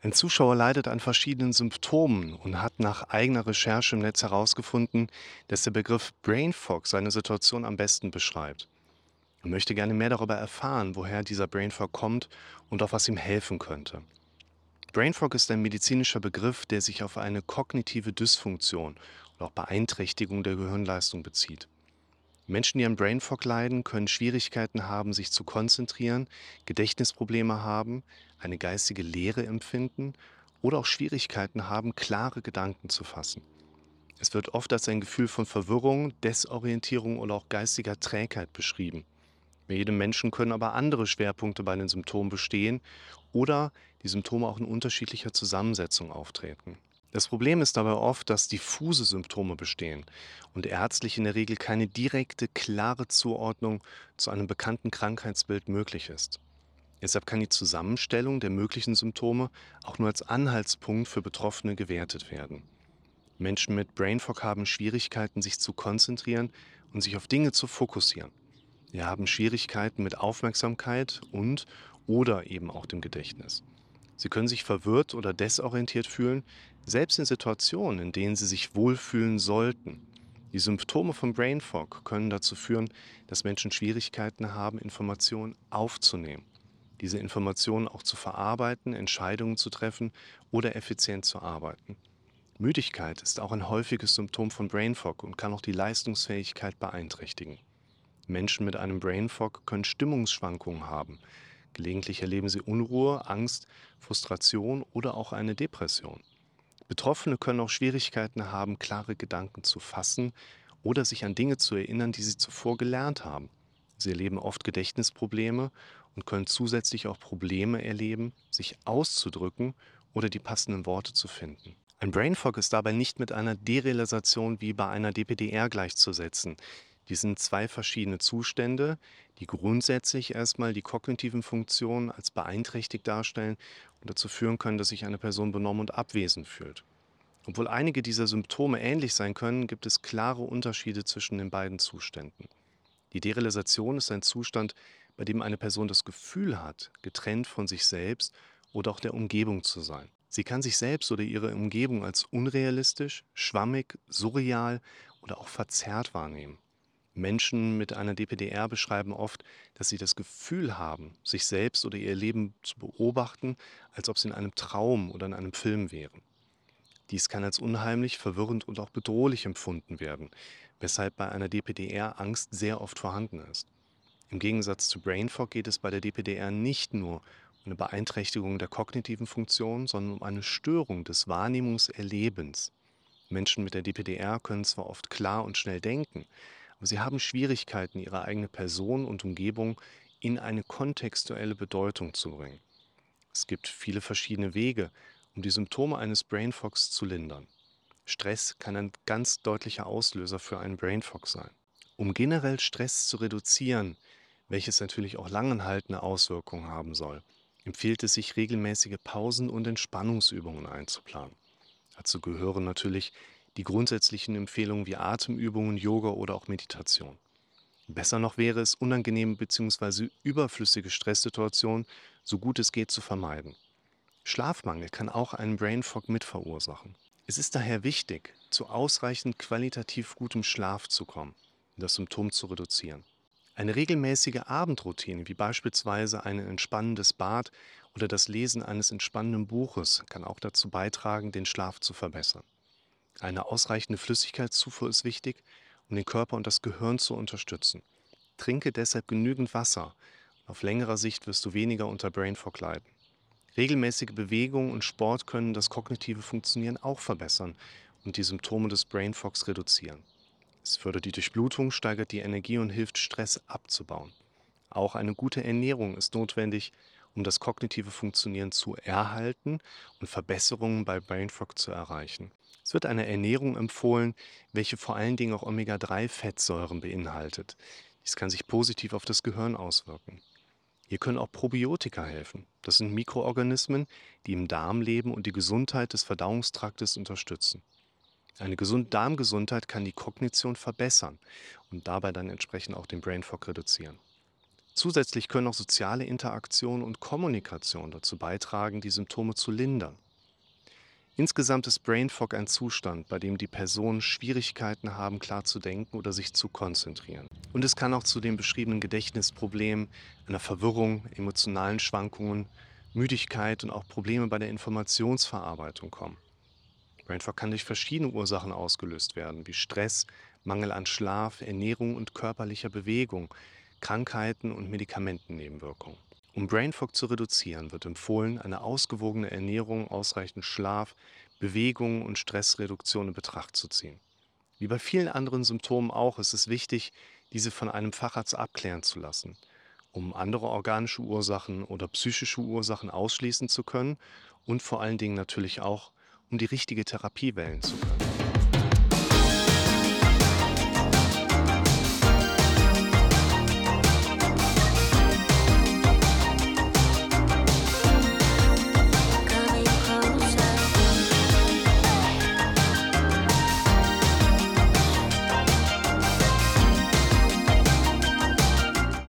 Ein Zuschauer leidet an verschiedenen Symptomen und hat nach eigener Recherche im Netz herausgefunden, dass der Begriff Brain Fog seine Situation am besten beschreibt. Er möchte gerne mehr darüber erfahren, woher dieser Brain Fog kommt und auf was ihm helfen könnte. Brain Fog ist ein medizinischer Begriff, der sich auf eine kognitive Dysfunktion oder auch Beeinträchtigung der Gehirnleistung bezieht. Menschen, die an Brain Fog leiden, können Schwierigkeiten haben, sich zu konzentrieren, Gedächtnisprobleme haben, eine geistige Leere empfinden oder auch Schwierigkeiten haben, klare Gedanken zu fassen. Es wird oft als ein Gefühl von Verwirrung, Desorientierung oder auch geistiger Trägheit beschrieben. Bei jedem Menschen können aber andere Schwerpunkte bei den Symptomen bestehen oder die Symptome auch in unterschiedlicher Zusammensetzung auftreten. Das Problem ist dabei oft, dass diffuse Symptome bestehen und ärztlich in der Regel keine direkte, klare Zuordnung zu einem bekannten Krankheitsbild möglich ist. Deshalb kann die Zusammenstellung der möglichen Symptome auch nur als Anhaltspunkt für Betroffene gewertet werden. Menschen mit Brain Fog haben Schwierigkeiten, sich zu konzentrieren und sich auf Dinge zu fokussieren. Sie haben Schwierigkeiten mit Aufmerksamkeit und oder eben auch dem Gedächtnis. Sie können sich verwirrt oder desorientiert fühlen, selbst in Situationen, in denen sie sich wohlfühlen sollten. Die Symptome von Brain Fog können dazu führen, dass Menschen Schwierigkeiten haben, Informationen aufzunehmen, diese Informationen auch zu verarbeiten, Entscheidungen zu treffen oder effizient zu arbeiten. Müdigkeit ist auch ein häufiges Symptom von Brain Fog und kann auch die Leistungsfähigkeit beeinträchtigen. Menschen mit einem Brain Fog können Stimmungsschwankungen haben. Gelegentlich erleben sie Unruhe, Angst, Frustration oder auch eine Depression. Betroffene können auch Schwierigkeiten haben, klare Gedanken zu fassen oder sich an Dinge zu erinnern, die sie zuvor gelernt haben. Sie erleben oft Gedächtnisprobleme und können zusätzlich auch Probleme erleben, sich auszudrücken oder die passenden Worte zu finden. Ein Brain Fog ist dabei nicht mit einer Derealisation wie bei einer DPDR gleichzusetzen. Die sind zwei verschiedene Zustände, die grundsätzlich erstmal die kognitiven Funktionen als beeinträchtigt darstellen und dazu führen können, dass sich eine Person benommen und abwesend fühlt. Obwohl einige dieser Symptome ähnlich sein können, gibt es klare Unterschiede zwischen den beiden Zuständen. Die Derealisation ist ein Zustand, bei dem eine Person das Gefühl hat, getrennt von sich selbst oder auch der Umgebung zu sein. Sie kann sich selbst oder ihre Umgebung als unrealistisch, schwammig, surreal oder auch verzerrt wahrnehmen. Menschen mit einer DPDR beschreiben oft, dass sie das Gefühl haben, sich selbst oder ihr Leben zu beobachten, als ob sie in einem Traum oder in einem Film wären. Dies kann als unheimlich, verwirrend und auch bedrohlich empfunden werden, weshalb bei einer DPDR Angst sehr oft vorhanden ist. Im Gegensatz zu Brain Fog geht es bei der DPDR nicht nur um eine Beeinträchtigung der kognitiven Funktion, sondern um eine Störung des Wahrnehmungserlebens. Menschen mit der DPDR können zwar oft klar und schnell denken, aber sie haben Schwierigkeiten, ihre eigene Person und Umgebung in eine kontextuelle Bedeutung zu bringen. Es gibt viele verschiedene Wege, um die Symptome eines Brain zu lindern. Stress kann ein ganz deutlicher Auslöser für einen Brain Fog sein. Um generell Stress zu reduzieren, welches natürlich auch langanhaltende Auswirkungen haben soll, empfiehlt es sich, regelmäßige Pausen und Entspannungsübungen einzuplanen. Dazu gehören natürlich die grundsätzlichen Empfehlungen wie Atemübungen, Yoga oder auch Meditation. Besser noch wäre es, unangenehme bzw. überflüssige Stresssituationen so gut es geht zu vermeiden. Schlafmangel kann auch einen Brain Fog mit verursachen. Es ist daher wichtig, zu ausreichend qualitativ gutem Schlaf zu kommen, um das Symptom zu reduzieren. Eine regelmäßige Abendroutine, wie beispielsweise ein entspannendes Bad oder das Lesen eines entspannenden Buches, kann auch dazu beitragen, den Schlaf zu verbessern. Eine ausreichende Flüssigkeitszufuhr ist wichtig, um den Körper und das Gehirn zu unterstützen. Trinke deshalb genügend Wasser. Auf längerer Sicht wirst du weniger unter Brain Fog leiden. Regelmäßige Bewegung und Sport können das kognitive Funktionieren auch verbessern und die Symptome des Brain Fogs reduzieren. Es fördert die Durchblutung, steigert die Energie und hilft, Stress abzubauen. Auch eine gute Ernährung ist notwendig, um das kognitive Funktionieren zu erhalten und Verbesserungen bei Brain Fog zu erreichen. Es wird eine Ernährung empfohlen, welche vor allen Dingen auch Omega-3-Fettsäuren beinhaltet. Dies kann sich positiv auf das Gehirn auswirken. Hier können auch Probiotika helfen. Das sind Mikroorganismen, die im Darm leben und die Gesundheit des Verdauungstraktes unterstützen. Eine gesunde Darmgesundheit kann die Kognition verbessern und dabei dann entsprechend auch den Brain Fog reduzieren. Zusätzlich können auch soziale Interaktion und Kommunikation dazu beitragen, die Symptome zu lindern. Insgesamt ist Brain Fog ein Zustand, bei dem die Personen Schwierigkeiten haben, klar zu denken oder sich zu konzentrieren. Und es kann auch zu den beschriebenen Gedächtnisproblemen, einer Verwirrung, emotionalen Schwankungen, Müdigkeit und auch Probleme bei der Informationsverarbeitung kommen. Brain Fog kann durch verschiedene Ursachen ausgelöst werden, wie Stress, Mangel an Schlaf, Ernährung und körperlicher Bewegung, Krankheiten und Medikamentennebenwirkungen. Um Brain Fog zu reduzieren, wird empfohlen, eine ausgewogene Ernährung, ausreichend Schlaf, Bewegung und Stressreduktion in Betracht zu ziehen. Wie bei vielen anderen Symptomen auch ist es wichtig, diese von einem Facharzt abklären zu lassen, um andere organische Ursachen oder psychische Ursachen ausschließen zu können und vor allen Dingen natürlich auch, um die richtige Therapie wählen zu können.